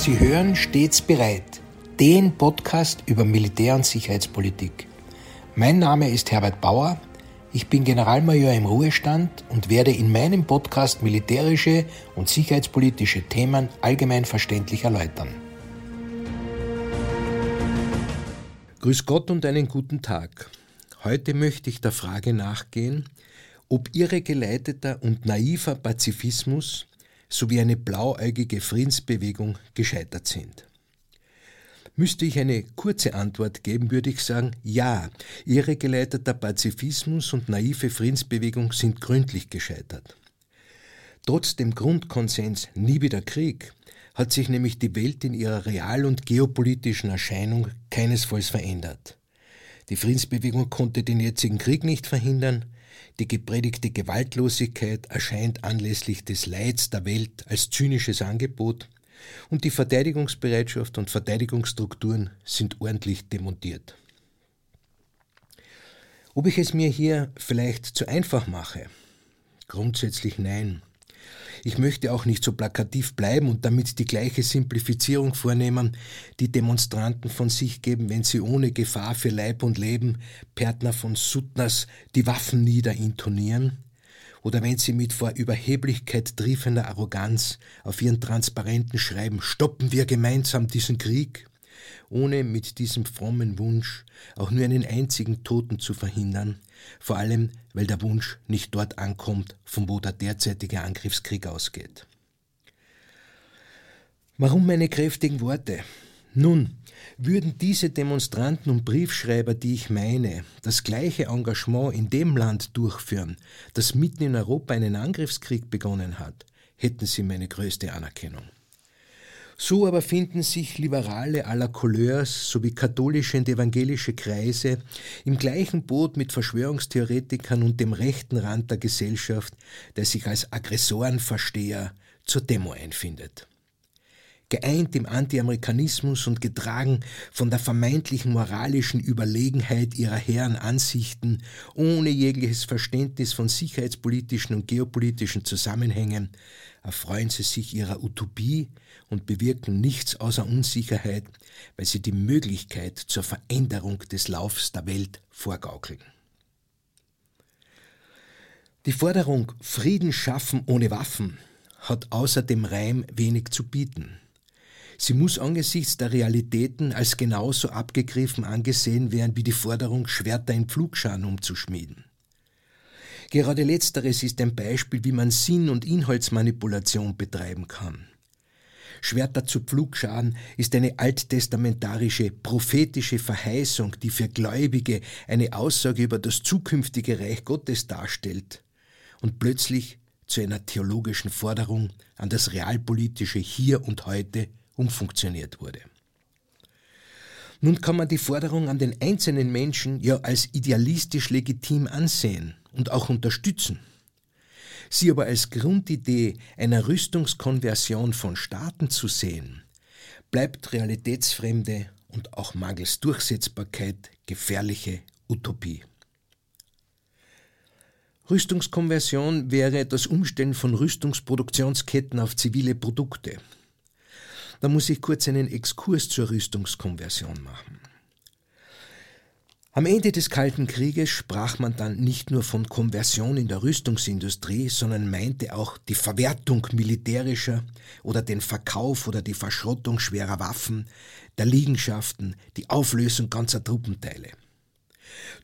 Sie hören stets bereit, den Podcast über Militär- und Sicherheitspolitik. Mein Name ist Herbert Bauer, ich bin Generalmajor im Ruhestand und werde in meinem Podcast militärische und sicherheitspolitische Themen allgemein verständlich erläutern. Grüß Gott und einen guten Tag. Heute möchte ich der Frage nachgehen, ob irregeleiteter und naiver Pazifismus sowie eine blauäugige Friedensbewegung gescheitert sind. Müsste ich eine kurze Antwort geben, würde ich sagen, ja, irregeleiteter Pazifismus und naive Friedensbewegung sind gründlich gescheitert. Trotz dem Grundkonsens nie wieder Krieg hat sich nämlich die Welt in ihrer real- und geopolitischen Erscheinung keinesfalls verändert. Die Friedensbewegung konnte den jetzigen Krieg nicht verhindern, die gepredigte Gewaltlosigkeit erscheint anlässlich des Leids der Welt als zynisches Angebot und die Verteidigungsbereitschaft und Verteidigungsstrukturen sind ordentlich demontiert. Ob ich es mir hier vielleicht zu einfach mache? Grundsätzlich nein. Ich möchte auch nicht so plakativ bleiben und damit die gleiche Simplifizierung vornehmen, die Demonstranten von sich geben, wenn sie ohne Gefahr für Leib und Leben Pärtner von Suttners die Waffen niederintonieren, oder wenn sie mit vor Überheblichkeit triefender Arroganz auf ihren Transparenten schreiben, stoppen wir gemeinsam diesen Krieg, ohne mit diesem frommen Wunsch auch nur einen einzigen Toten zu verhindern, vor allem weil der Wunsch nicht dort ankommt, von wo der derzeitige Angriffskrieg ausgeht. Warum meine kräftigen Worte? Nun, würden diese Demonstranten und Briefschreiber, die ich meine, das gleiche Engagement in dem Land durchführen, das mitten in Europa einen Angriffskrieg begonnen hat, hätten sie meine größte Anerkennung. So aber finden sich Liberale aller Couleurs sowie katholische und evangelische Kreise im gleichen Boot mit Verschwörungstheoretikern und dem rechten Rand der Gesellschaft, der sich als Aggressorenversteher zur Demo einfindet. Geeint im Anti-Amerikanismus und getragen von der vermeintlichen moralischen Überlegenheit ihrer hehren Ansichten, ohne jegliches Verständnis von sicherheitspolitischen und geopolitischen Zusammenhängen, erfreuen sie sich ihrer Utopie und bewirken nichts außer Unsicherheit, weil sie die Möglichkeit zur Veränderung des Laufs der Welt vorgaukeln. Die Forderung Frieden schaffen ohne Waffen hat außer dem Reim wenig zu bieten. Sie muss angesichts der Realitäten als genauso abgegriffen angesehen werden wie die Forderung, Schwerter in Pflugscharen umzuschmieden. Gerade letzteres ist ein Beispiel, wie man Sinn- und Inhaltsmanipulation betreiben kann. Schwerter zu Pflugscharen ist eine alttestamentarische, prophetische Verheißung, die für Gläubige eine Aussage über das zukünftige Reich Gottes darstellt und plötzlich zu einer theologischen Forderung an das realpolitische Hier und heute umfunktioniert wurde. Nun kann man die Forderung an den einzelnen Menschen ja als idealistisch legitim ansehen und auch unterstützen sie aber als Grundidee einer Rüstungskonversion von Staaten zu sehen, bleibt realitätsfremde und auch mangels Durchsetzbarkeit gefährliche Utopie. Rüstungskonversion wäre das Umstellen von Rüstungsproduktionsketten auf zivile Produkte. Da muss ich kurz einen Exkurs zur Rüstungskonversion machen. Am Ende des Kalten Krieges sprach man dann nicht nur von Konversion in der Rüstungsindustrie, sondern meinte auch die Verwertung militärischer oder den Verkauf oder die Verschrottung schwerer Waffen, der Liegenschaften, die Auflösung ganzer Truppenteile.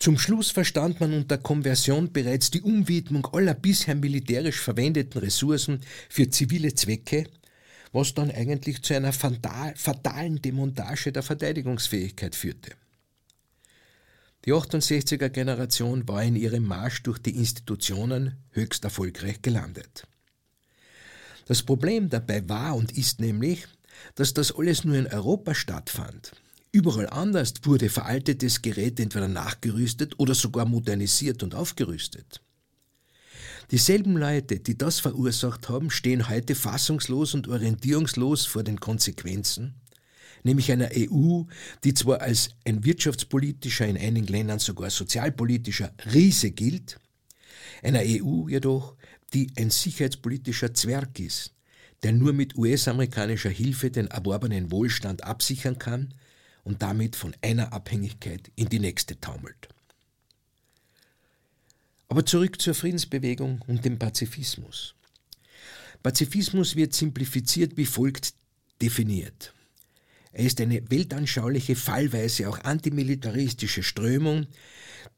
Zum Schluss verstand man unter Konversion bereits die Umwidmung aller bisher militärisch verwendeten Ressourcen für zivile Zwecke, was dann eigentlich zu einer fatalen Demontage der Verteidigungsfähigkeit führte. Die 68er Generation war in ihrem Marsch durch die Institutionen höchst erfolgreich gelandet. Das Problem dabei war und ist nämlich, dass das alles nur in Europa stattfand. Überall anders wurde veraltetes Gerät entweder nachgerüstet oder sogar modernisiert und aufgerüstet. Dieselben Leute, die das verursacht haben, stehen heute fassungslos und orientierungslos vor den Konsequenzen nämlich einer EU, die zwar als ein wirtschaftspolitischer, in einigen Ländern sogar sozialpolitischer Riese gilt, einer EU jedoch, die ein sicherheitspolitischer Zwerg ist, der nur mit US-amerikanischer Hilfe den erworbenen Wohlstand absichern kann und damit von einer Abhängigkeit in die nächste taumelt. Aber zurück zur Friedensbewegung und dem Pazifismus. Pazifismus wird simplifiziert wie folgt definiert. Er ist eine weltanschauliche, fallweise auch antimilitaristische Strömung,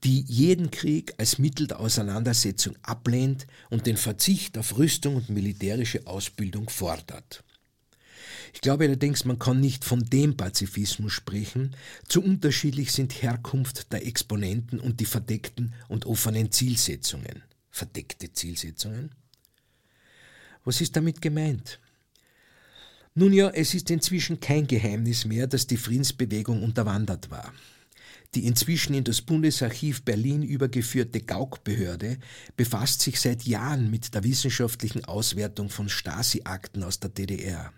die jeden Krieg als Mittel der Auseinandersetzung ablehnt und den Verzicht auf Rüstung und militärische Ausbildung fordert. Ich glaube allerdings, man kann nicht von dem Pazifismus sprechen. Zu unterschiedlich sind Herkunft der Exponenten und die verdeckten und offenen Zielsetzungen. Verdeckte Zielsetzungen? Was ist damit gemeint? Nun ja, es ist inzwischen kein Geheimnis mehr, dass die Friedensbewegung unterwandert war. Die inzwischen in das Bundesarchiv Berlin übergeführte Gauk-Behörde befasst sich seit Jahren mit der wissenschaftlichen Auswertung von Stasi-Akten aus der DDR.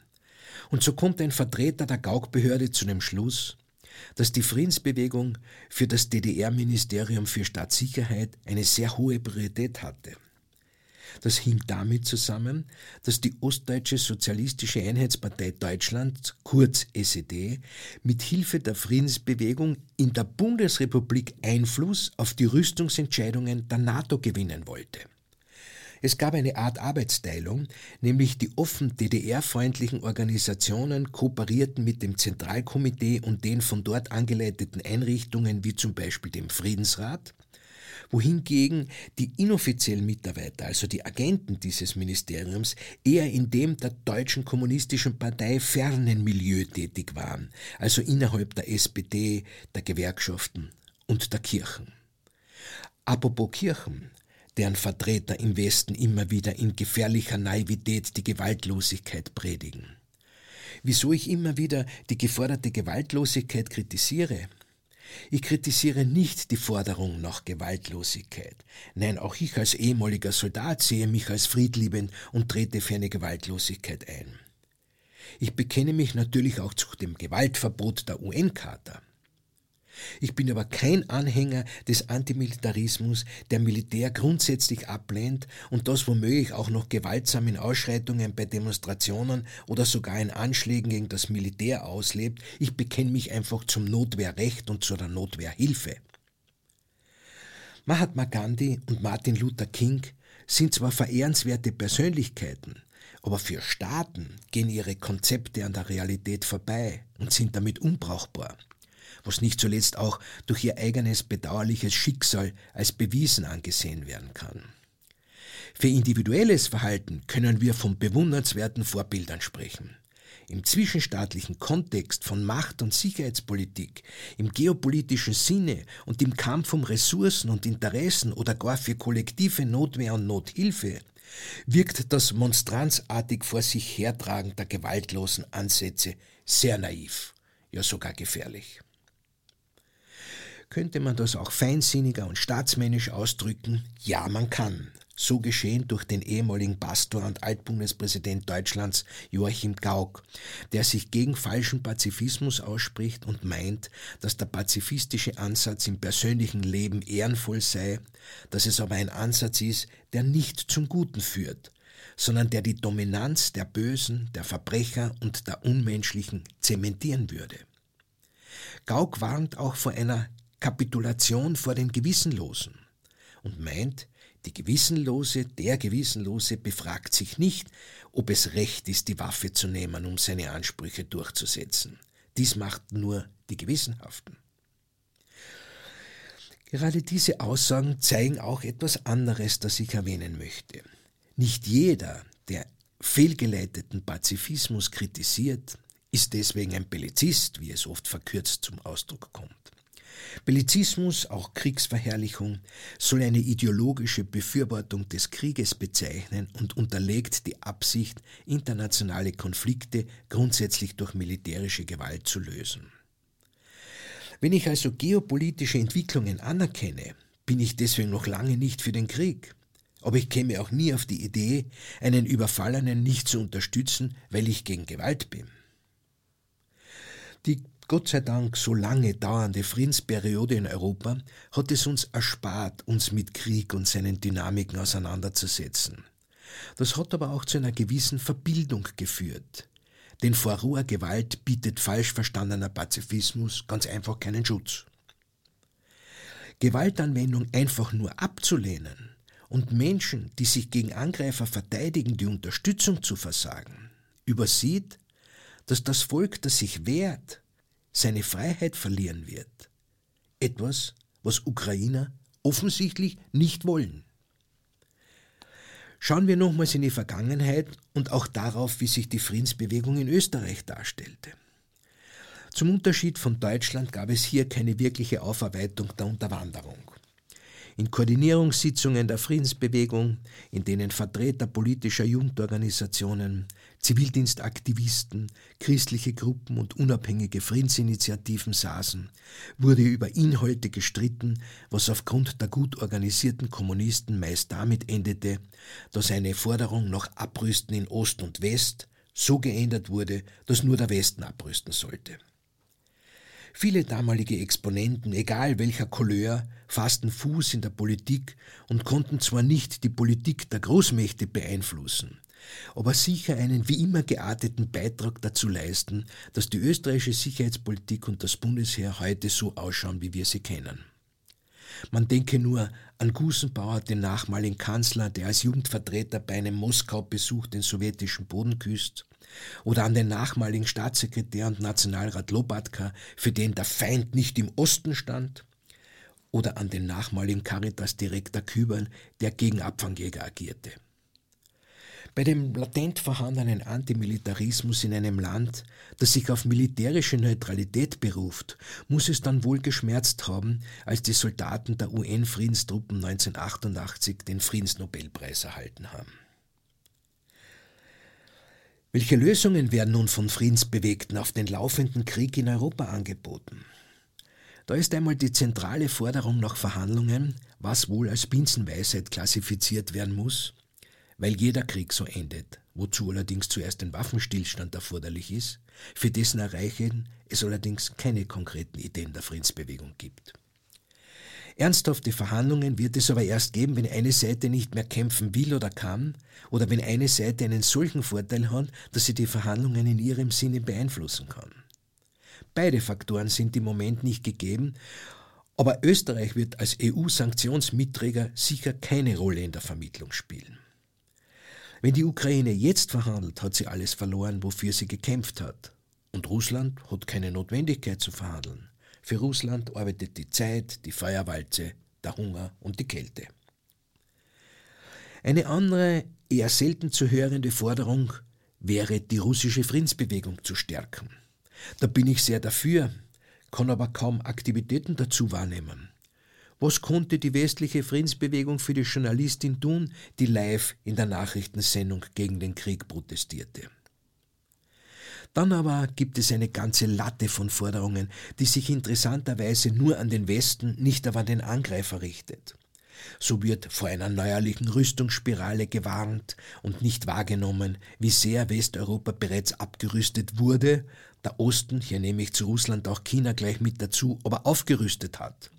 Und so kommt ein Vertreter der Gauk-Behörde zu dem Schluss, dass die Friedensbewegung für das DDR-Ministerium für Staatssicherheit eine sehr hohe Priorität hatte. Das hing damit zusammen, dass die Ostdeutsche Sozialistische Einheitspartei Deutschland, kurz SED, mit Hilfe der Friedensbewegung in der Bundesrepublik Einfluss auf die Rüstungsentscheidungen der NATO gewinnen wollte. Es gab eine Art Arbeitsteilung, nämlich die offen DDR-freundlichen Organisationen kooperierten mit dem Zentralkomitee und den von dort angeleiteten Einrichtungen wie zum Beispiel dem Friedensrat, wohingegen die inoffiziellen Mitarbeiter, also die Agenten dieses Ministeriums, eher in dem der deutschen kommunistischen Partei fernen Milieu tätig waren, also innerhalb der SPD, der Gewerkschaften und der Kirchen. Apropos Kirchen, deren Vertreter im Westen immer wieder in gefährlicher Naivität die Gewaltlosigkeit predigen. Wieso ich immer wieder die geforderte Gewaltlosigkeit kritisiere? Ich kritisiere nicht die Forderung nach Gewaltlosigkeit. Nein, auch ich als ehemaliger Soldat sehe mich als friedliebend und trete für eine Gewaltlosigkeit ein. Ich bekenne mich natürlich auch zu dem Gewaltverbot der UN-Charta. Ich bin aber kein Anhänger des Antimilitarismus, der Militär grundsätzlich ablehnt und das womöglich auch noch gewaltsam in Ausschreitungen bei Demonstrationen oder sogar in Anschlägen gegen das Militär auslebt. Ich bekenne mich einfach zum Notwehrrecht und zu der Notwehrhilfe. Mahatma Gandhi und Martin Luther King sind zwar verehrenswerte Persönlichkeiten, aber für Staaten gehen ihre Konzepte an der Realität vorbei und sind damit unbrauchbar was nicht zuletzt auch durch ihr eigenes bedauerliches Schicksal als bewiesen angesehen werden kann. Für individuelles Verhalten können wir von bewundernswerten Vorbildern sprechen. Im zwischenstaatlichen Kontext von Macht- und Sicherheitspolitik, im geopolitischen Sinne und im Kampf um Ressourcen und Interessen oder gar für kollektive Notwehr und Nothilfe wirkt das monstranzartig vor sich hertragen der gewaltlosen Ansätze sehr naiv, ja sogar gefährlich könnte man das auch feinsinniger und staatsmännisch ausdrücken? Ja, man kann. So geschehen durch den ehemaligen Pastor und Altbundespräsident Deutschlands Joachim Gauck, der sich gegen falschen Pazifismus ausspricht und meint, dass der pazifistische Ansatz im persönlichen Leben ehrenvoll sei, dass es aber ein Ansatz ist, der nicht zum Guten führt, sondern der die Dominanz der Bösen, der Verbrecher und der Unmenschlichen zementieren würde. Gauck warnt auch vor einer Kapitulation vor den Gewissenlosen und meint, die Gewissenlose, der Gewissenlose befragt sich nicht, ob es recht ist, die Waffe zu nehmen, um seine Ansprüche durchzusetzen. Dies macht nur die Gewissenhaften. Gerade diese Aussagen zeigen auch etwas anderes, das ich erwähnen möchte. Nicht jeder, der fehlgeleiteten Pazifismus kritisiert, ist deswegen ein Bellizist, wie es oft verkürzt zum Ausdruck kommt. Bellizismus, auch Kriegsverherrlichung, soll eine ideologische Befürwortung des Krieges bezeichnen und unterlegt die Absicht, internationale Konflikte grundsätzlich durch militärische Gewalt zu lösen. Wenn ich also geopolitische Entwicklungen anerkenne, bin ich deswegen noch lange nicht für den Krieg. Aber ich käme auch nie auf die Idee, einen Überfallenen nicht zu unterstützen, weil ich gegen Gewalt bin. Die Gott sei Dank so lange dauernde Friedensperiode in Europa hat es uns erspart, uns mit Krieg und seinen Dynamiken auseinanderzusetzen. Das hat aber auch zu einer gewissen Verbildung geführt. Denn vor roher Gewalt bietet falsch verstandener Pazifismus ganz einfach keinen Schutz. Gewaltanwendung einfach nur abzulehnen und Menschen, die sich gegen Angreifer verteidigen, die Unterstützung zu versagen, übersieht, dass das Volk, das sich wehrt, seine Freiheit verlieren wird. Etwas, was Ukrainer offensichtlich nicht wollen. Schauen wir nochmals in die Vergangenheit und auch darauf, wie sich die Friedensbewegung in Österreich darstellte. Zum Unterschied von Deutschland gab es hier keine wirkliche Aufarbeitung der Unterwanderung in Koordinierungssitzungen der Friedensbewegung, in denen Vertreter politischer Jugendorganisationen, Zivildienstaktivisten, christliche Gruppen und unabhängige Friedensinitiativen saßen, wurde über Inhalte gestritten, was aufgrund der gut organisierten Kommunisten meist damit endete, dass eine Forderung nach Abrüsten in Ost und West so geändert wurde, dass nur der Westen abrüsten sollte. Viele damalige Exponenten, egal welcher Couleur, fassten Fuß in der Politik und konnten zwar nicht die Politik der Großmächte beeinflussen, aber sicher einen wie immer gearteten Beitrag dazu leisten, dass die österreichische Sicherheitspolitik und das Bundesheer heute so ausschauen, wie wir sie kennen. Man denke nur an Gusenbauer, den nachmaligen Kanzler, der als Jugendvertreter bei einem Moskau-Besuch den sowjetischen Boden küsst, oder an den nachmaligen Staatssekretär und Nationalrat Lobatka, für den der Feind nicht im Osten stand, oder an den nachmaligen Caritas-Direktor Küberl, der gegen Abfangjäger agierte. Bei dem latent vorhandenen Antimilitarismus in einem Land, das sich auf militärische Neutralität beruft, muss es dann wohl geschmerzt haben, als die Soldaten der UN-Friedenstruppen 1988 den Friedensnobelpreis erhalten haben. Welche Lösungen werden nun von Friedensbewegten auf den laufenden Krieg in Europa angeboten? Da ist einmal die zentrale Forderung nach Verhandlungen, was wohl als Binsenweisheit klassifiziert werden muss, weil jeder Krieg so endet, wozu allerdings zuerst ein Waffenstillstand erforderlich ist, für dessen Erreichen es allerdings keine konkreten Ideen der Friedensbewegung gibt. Ernsthafte Verhandlungen wird es aber erst geben, wenn eine Seite nicht mehr kämpfen will oder kann, oder wenn eine Seite einen solchen Vorteil hat, dass sie die Verhandlungen in ihrem Sinne beeinflussen kann. Beide Faktoren sind im Moment nicht gegeben, aber Österreich wird als EU-Sanktionsmitträger sicher keine Rolle in der Vermittlung spielen. Wenn die Ukraine jetzt verhandelt, hat sie alles verloren, wofür sie gekämpft hat. Und Russland hat keine Notwendigkeit zu verhandeln. Für Russland arbeitet die Zeit, die Feuerwalze, der Hunger und die Kälte. Eine andere, eher selten zu hörende Forderung wäre, die russische Friedensbewegung zu stärken. Da bin ich sehr dafür, kann aber kaum Aktivitäten dazu wahrnehmen. Was konnte die westliche Friedensbewegung für die Journalistin tun, die live in der Nachrichtensendung gegen den Krieg protestierte? Dann aber gibt es eine ganze Latte von Forderungen, die sich interessanterweise nur an den Westen, nicht aber an den Angreifer richtet. So wird vor einer neuerlichen Rüstungsspirale gewarnt und nicht wahrgenommen, wie sehr Westeuropa bereits abgerüstet wurde, der Osten, hier nehme ich zu Russland auch China gleich mit dazu, aber aufgerüstet hat.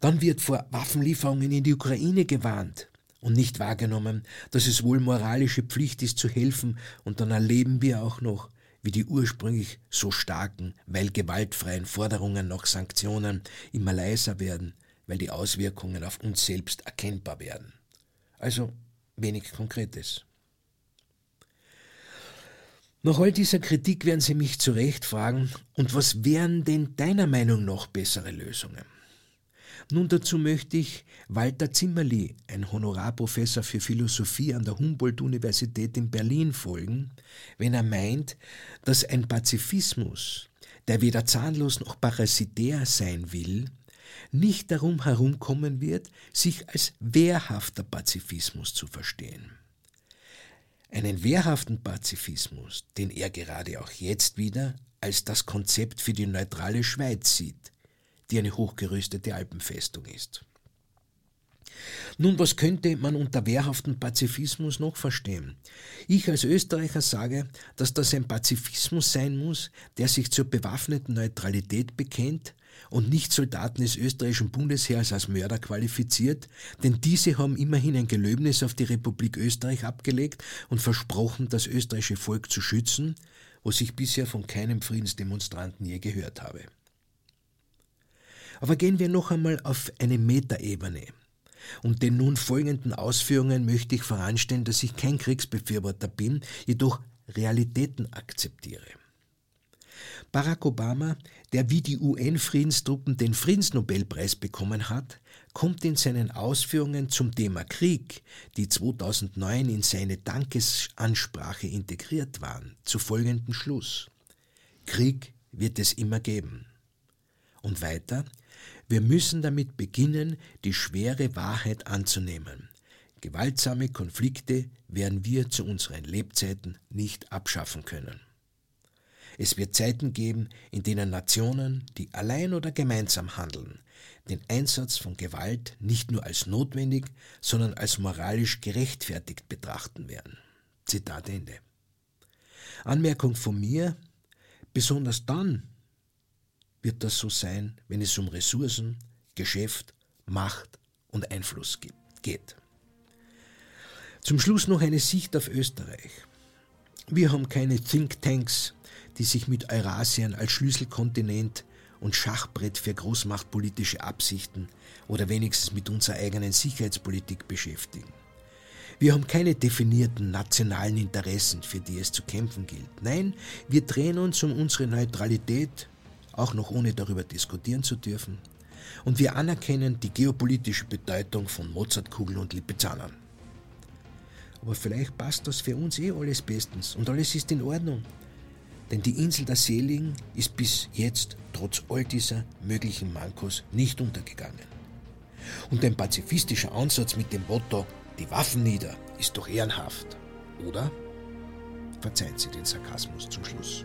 Dann wird vor Waffenlieferungen in die Ukraine gewarnt und nicht wahrgenommen, dass es wohl moralische Pflicht ist zu helfen, und dann erleben wir auch noch, wie die ursprünglich so starken, weil gewaltfreien Forderungen nach Sanktionen immer leiser werden, weil die Auswirkungen auf uns selbst erkennbar werden. Also wenig Konkretes. Nach all dieser Kritik werden Sie mich zu Recht fragen, und was wären denn deiner Meinung nach bessere Lösungen? Nun dazu möchte ich Walter Zimmerli, ein Honorarprofessor für Philosophie an der Humboldt-Universität in Berlin, folgen, wenn er meint, dass ein Pazifismus, der weder zahnlos noch parasitär sein will, nicht darum herumkommen wird, sich als wehrhafter Pazifismus zu verstehen. Einen wehrhaften Pazifismus, den er gerade auch jetzt wieder als das Konzept für die neutrale Schweiz sieht, die eine hochgerüstete Alpenfestung ist. Nun, was könnte man unter wehrhaftem Pazifismus noch verstehen? Ich als Österreicher sage, dass das ein Pazifismus sein muss, der sich zur bewaffneten Neutralität bekennt und nicht Soldaten des österreichischen Bundesheers als Mörder qualifiziert, denn diese haben immerhin ein Gelöbnis auf die Republik Österreich abgelegt und versprochen, das österreichische Volk zu schützen, was ich bisher von keinem Friedensdemonstranten je gehört habe. Aber gehen wir noch einmal auf eine Metaebene. Und den nun folgenden Ausführungen möchte ich voranstellen, dass ich kein Kriegsbefürworter bin, jedoch Realitäten akzeptiere. Barack Obama, der wie die UN-Friedenstruppen den Friedensnobelpreis bekommen hat, kommt in seinen Ausführungen zum Thema Krieg, die 2009 in seine Dankesansprache integriert waren, zu folgendem Schluss. Krieg wird es immer geben. Und weiter, wir müssen damit beginnen, die schwere Wahrheit anzunehmen. Gewaltsame Konflikte werden wir zu unseren Lebzeiten nicht abschaffen können. Es wird Zeiten geben, in denen Nationen, die allein oder gemeinsam handeln, den Einsatz von Gewalt nicht nur als notwendig, sondern als moralisch gerechtfertigt betrachten werden. Zitat Ende. Anmerkung von mir, besonders dann wird das so sein, wenn es um Ressourcen, Geschäft, Macht und Einfluss geht. Zum Schluss noch eine Sicht auf Österreich. Wir haben keine Thinktanks, die sich mit Eurasien als Schlüsselkontinent und Schachbrett für großmachtpolitische Absichten oder wenigstens mit unserer eigenen Sicherheitspolitik beschäftigen. Wir haben keine definierten nationalen Interessen, für die es zu kämpfen gilt. Nein, wir drehen uns um unsere Neutralität, auch noch ohne darüber diskutieren zu dürfen. Und wir anerkennen die geopolitische Bedeutung von Mozartkugeln und Lipizzaner. Aber vielleicht passt das für uns eh alles bestens und alles ist in Ordnung. Denn die Insel der Seligen ist bis jetzt trotz all dieser möglichen Mankos nicht untergegangen. Und ein pazifistischer Ansatz mit dem Motto die Waffen nieder ist doch ehrenhaft, oder? Verzeihen Sie den Sarkasmus zum Schluss.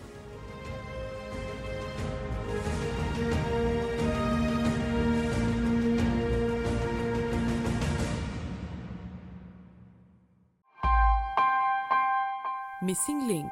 Missing Link